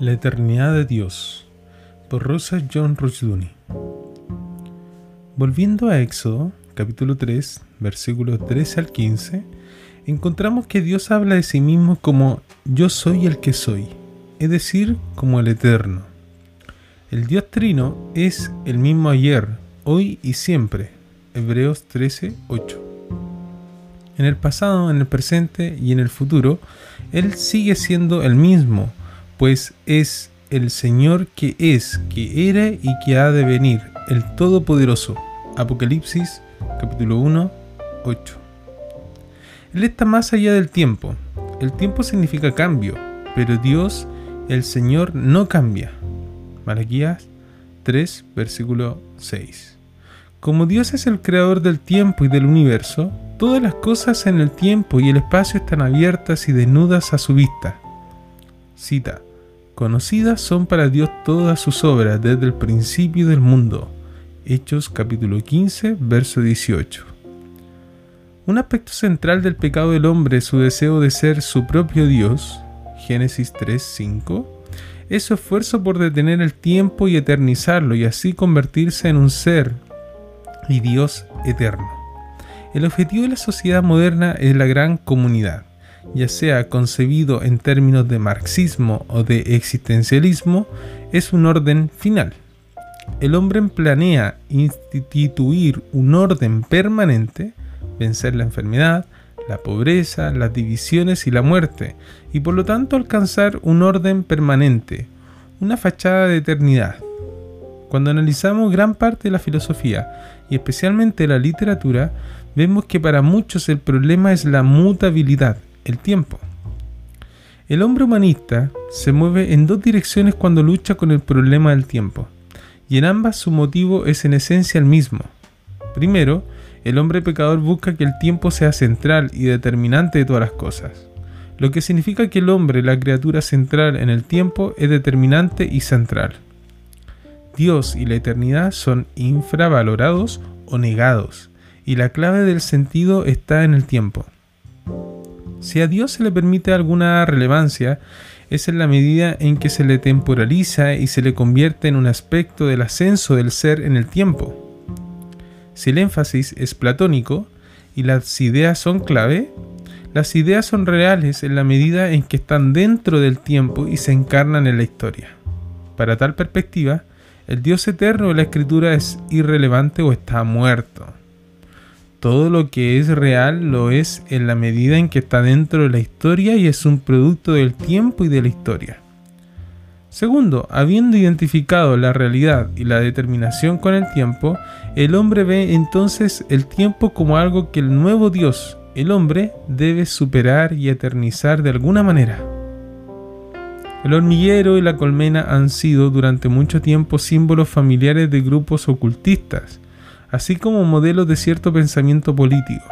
La eternidad de Dios por Rosa John Rushduni. Volviendo a Éxodo, capítulo 3, versículos 13 al 15, encontramos que Dios habla de sí mismo como yo soy el que soy, es decir, como el eterno. El Dios Trino es el mismo ayer, hoy y siempre. Hebreos 13, 8. En el pasado, en el presente y en el futuro, Él sigue siendo el mismo, pues es el Señor que es, que era y que ha de venir, el Todopoderoso. Apocalipsis capítulo 1, 8. Él está más allá del tiempo. El tiempo significa cambio, pero Dios, el Señor, no cambia. Malaquías 3, versículo 6. Como Dios es el creador del tiempo y del universo, todas las cosas en el tiempo y el espacio están abiertas y desnudas a su vista. Cita. Conocidas son para Dios todas sus obras desde el principio del mundo. Hechos capítulo 15, verso 18. Un aspecto central del pecado del hombre es su deseo de ser su propio Dios, Génesis 3, 5, es su esfuerzo por detener el tiempo y eternizarlo y así convertirse en un ser y Dios eterno. El objetivo de la sociedad moderna es la gran comunidad ya sea concebido en términos de marxismo o de existencialismo, es un orden final. El hombre planea instituir un orden permanente, vencer la enfermedad, la pobreza, las divisiones y la muerte, y por lo tanto alcanzar un orden permanente, una fachada de eternidad. Cuando analizamos gran parte de la filosofía, y especialmente la literatura, vemos que para muchos el problema es la mutabilidad, el tiempo. El hombre humanista se mueve en dos direcciones cuando lucha con el problema del tiempo, y en ambas su motivo es en esencia el mismo. Primero, el hombre pecador busca que el tiempo sea central y determinante de todas las cosas, lo que significa que el hombre, la criatura central en el tiempo, es determinante y central. Dios y la eternidad son infravalorados o negados, y la clave del sentido está en el tiempo. Si a Dios se le permite alguna relevancia, es en la medida en que se le temporaliza y se le convierte en un aspecto del ascenso del ser en el tiempo. Si el énfasis es platónico y las ideas son clave, las ideas son reales en la medida en que están dentro del tiempo y se encarnan en la historia. Para tal perspectiva, el Dios eterno de la escritura es irrelevante o está muerto todo lo que es real lo es en la medida en que está dentro de la historia y es un producto del tiempo y de la historia. Segundo, habiendo identificado la realidad y la determinación con el tiempo, el hombre ve entonces el tiempo como algo que el nuevo Dios, el hombre, debe superar y eternizar de alguna manera. El hormiguero y la colmena han sido durante mucho tiempo símbolos familiares de grupos ocultistas, así como modelos de cierto pensamiento político.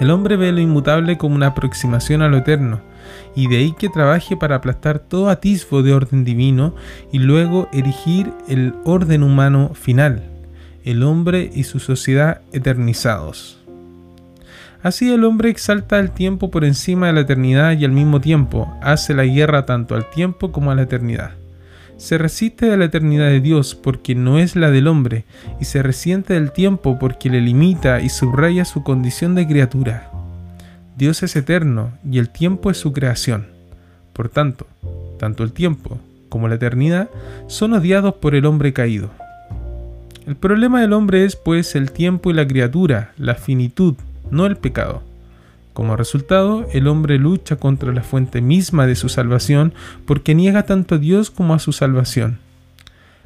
El hombre ve lo inmutable como una aproximación a lo eterno, y de ahí que trabaje para aplastar todo atisbo de orden divino y luego erigir el orden humano final, el hombre y su sociedad eternizados. Así el hombre exalta el tiempo por encima de la eternidad y al mismo tiempo hace la guerra tanto al tiempo como a la eternidad se resiste a la eternidad de Dios porque no es la del hombre, y se resiente del tiempo porque le limita y subraya su condición de criatura. Dios es eterno y el tiempo es su creación. Por tanto, tanto el tiempo como la eternidad son odiados por el hombre caído. El problema del hombre es pues el tiempo y la criatura, la finitud, no el pecado. Como resultado, el hombre lucha contra la fuente misma de su salvación porque niega tanto a Dios como a su salvación.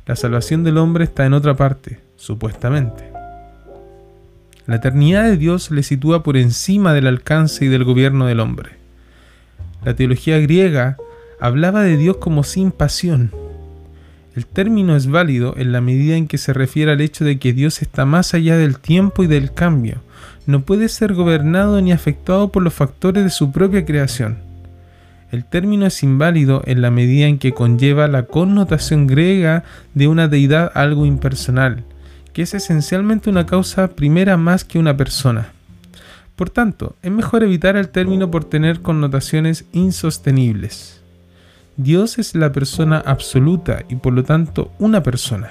La salvación del hombre está en otra parte, supuestamente. La eternidad de Dios le sitúa por encima del alcance y del gobierno del hombre. La teología griega hablaba de Dios como sin pasión. El término es válido en la medida en que se refiere al hecho de que Dios está más allá del tiempo y del cambio, no puede ser gobernado ni afectado por los factores de su propia creación. El término es inválido en la medida en que conlleva la connotación griega de una deidad algo impersonal, que es esencialmente una causa primera más que una persona. Por tanto, es mejor evitar el término por tener connotaciones insostenibles. Dios es la persona absoluta y por lo tanto una persona.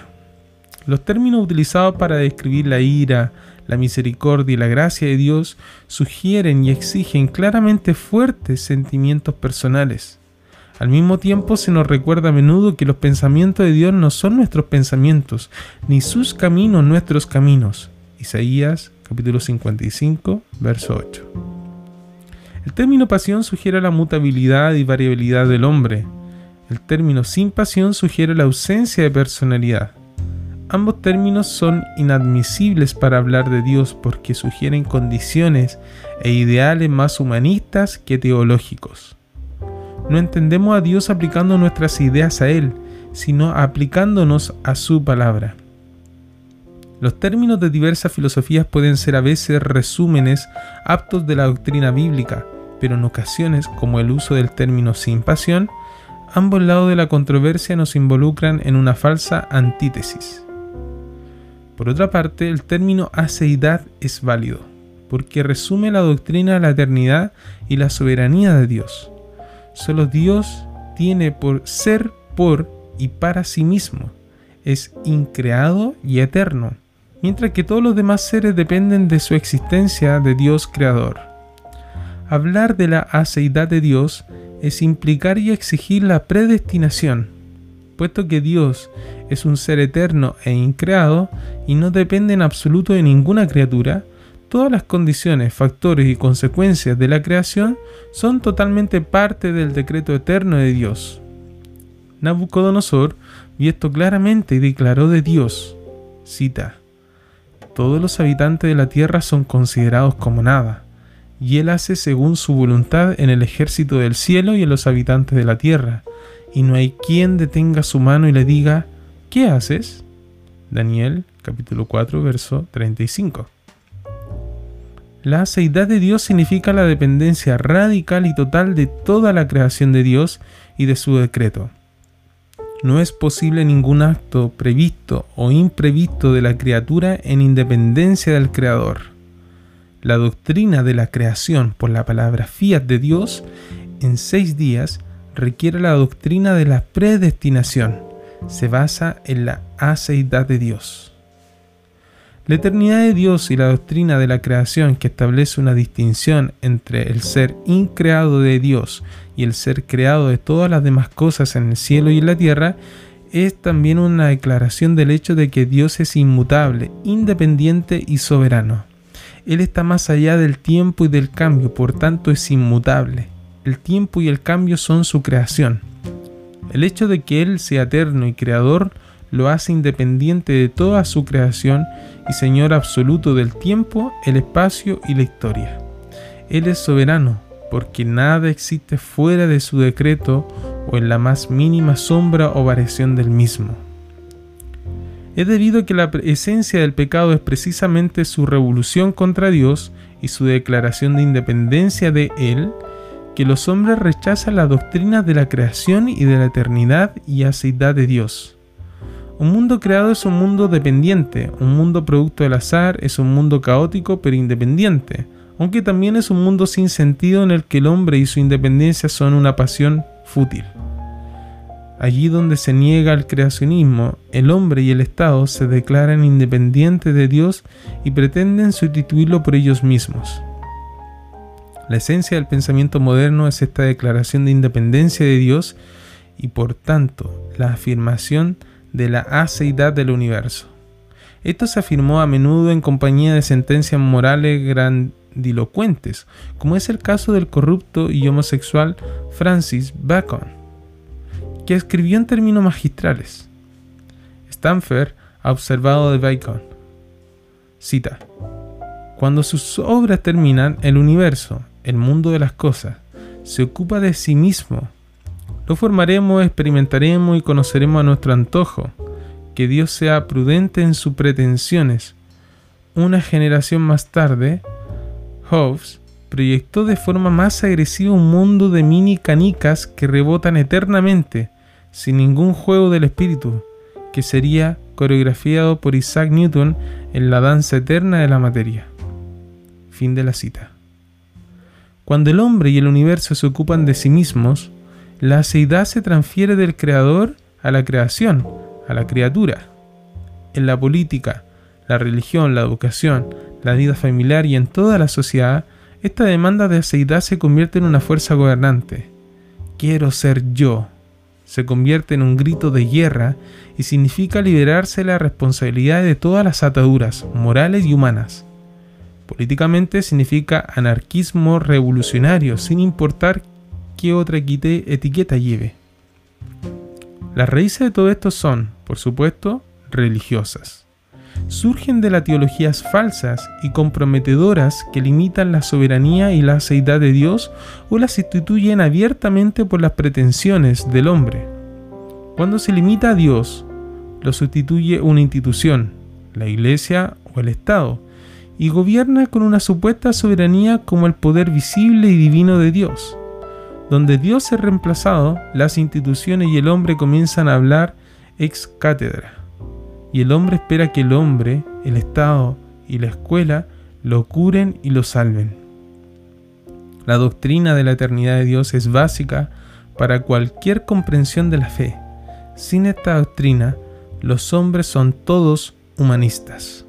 Los términos utilizados para describir la ira, la misericordia y la gracia de Dios sugieren y exigen claramente fuertes sentimientos personales. Al mismo tiempo se nos recuerda a menudo que los pensamientos de Dios no son nuestros pensamientos, ni sus caminos nuestros caminos. Isaías capítulo 55, verso 8. El término pasión sugiere la mutabilidad y variabilidad del hombre. El término sin pasión sugiere la ausencia de personalidad. Ambos términos son inadmisibles para hablar de Dios porque sugieren condiciones e ideales más humanistas que teológicos. No entendemos a Dios aplicando nuestras ideas a Él, sino aplicándonos a su palabra. Los términos de diversas filosofías pueden ser a veces resúmenes aptos de la doctrina bíblica, pero en ocasiones, como el uso del término sin pasión, ambos lados de la controversia nos involucran en una falsa antítesis. Por otra parte, el término aceidad es válido, porque resume la doctrina de la eternidad y la soberanía de Dios. Solo Dios tiene por ser por y para sí mismo, es increado y eterno, mientras que todos los demás seres dependen de su existencia de Dios creador. Hablar de la aceidad de Dios es implicar y exigir la predestinación, puesto que Dios es un ser eterno e increado y no depende en absoluto de ninguna criatura, todas las condiciones, factores y consecuencias de la creación son totalmente parte del decreto eterno de Dios. Nabucodonosor vio esto claramente y declaró de Dios, cita, Todos los habitantes de la tierra son considerados como nada, y él hace según su voluntad en el ejército del cielo y en los habitantes de la tierra, y no hay quien detenga su mano y le diga, ¿qué haces? Daniel capítulo 4 verso 35. La aceidad de Dios significa la dependencia radical y total de toda la creación de Dios y de su decreto. No es posible ningún acto previsto o imprevisto de la criatura en independencia del Creador. La doctrina de la creación por la palabra fiat de Dios en seis días requiere la doctrina de la predestinación. Se basa en la aceidad de Dios. La eternidad de Dios y la doctrina de la creación que establece una distinción entre el ser increado de Dios y el ser creado de todas las demás cosas en el cielo y en la tierra es también una declaración del hecho de que Dios es inmutable, independiente y soberano. Él está más allá del tiempo y del cambio, por tanto es inmutable el tiempo y el cambio son su creación. El hecho de que Él sea eterno y creador lo hace independiente de toda su creación y Señor absoluto del tiempo, el espacio y la historia. Él es soberano, porque nada existe fuera de su decreto o en la más mínima sombra o variación del mismo. Es debido a que la esencia del pecado es precisamente su revolución contra Dios y su declaración de independencia de Él, que los hombres rechazan la doctrina de la creación y de la eternidad y aceidad de Dios. Un mundo creado es un mundo dependiente, un mundo producto del azar es un mundo caótico pero independiente, aunque también es un mundo sin sentido en el que el hombre y su independencia son una pasión fútil. Allí donde se niega el creacionismo, el hombre y el Estado se declaran independientes de Dios y pretenden sustituirlo por ellos mismos. La esencia del pensamiento moderno es esta declaración de independencia de Dios y por tanto la afirmación de la aceidad del universo. Esto se afirmó a menudo en compañía de sentencias morales grandilocuentes, como es el caso del corrupto y homosexual Francis Bacon, que escribió en términos magistrales. Stanford ha observado de Bacon. Cita. Cuando sus obras terminan, el universo, el mundo de las cosas, se ocupa de sí mismo. Lo formaremos, experimentaremos y conoceremos a nuestro antojo. Que Dios sea prudente en sus pretensiones. Una generación más tarde, Hobbes proyectó de forma más agresiva un mundo de mini canicas que rebotan eternamente, sin ningún juego del espíritu, que sería coreografiado por Isaac Newton en la danza eterna de la materia. Fin de la cita. Cuando el hombre y el universo se ocupan de sí mismos, la aceidad se transfiere del creador a la creación, a la criatura. En la política, la religión, la educación, la vida familiar y en toda la sociedad, esta demanda de aceidad se convierte en una fuerza gobernante. Quiero ser yo. Se convierte en un grito de guerra y significa liberarse de la responsabilidad de todas las ataduras morales y humanas. Políticamente significa anarquismo revolucionario, sin importar qué otra etiqueta lleve. Las raíces de todo esto son, por supuesto, religiosas. Surgen de las teologías falsas y comprometedoras que limitan la soberanía y la aceidad de Dios o las instituyen abiertamente por las pretensiones del hombre. Cuando se limita a Dios, lo sustituye una institución, la Iglesia o el Estado, y gobierna con una supuesta soberanía como el poder visible y divino de Dios. Donde Dios es reemplazado, las instituciones y el hombre comienzan a hablar ex cátedra. Y el hombre espera que el hombre, el Estado y la escuela lo curen y lo salven. La doctrina de la eternidad de Dios es básica para cualquier comprensión de la fe. Sin esta doctrina, los hombres son todos humanistas.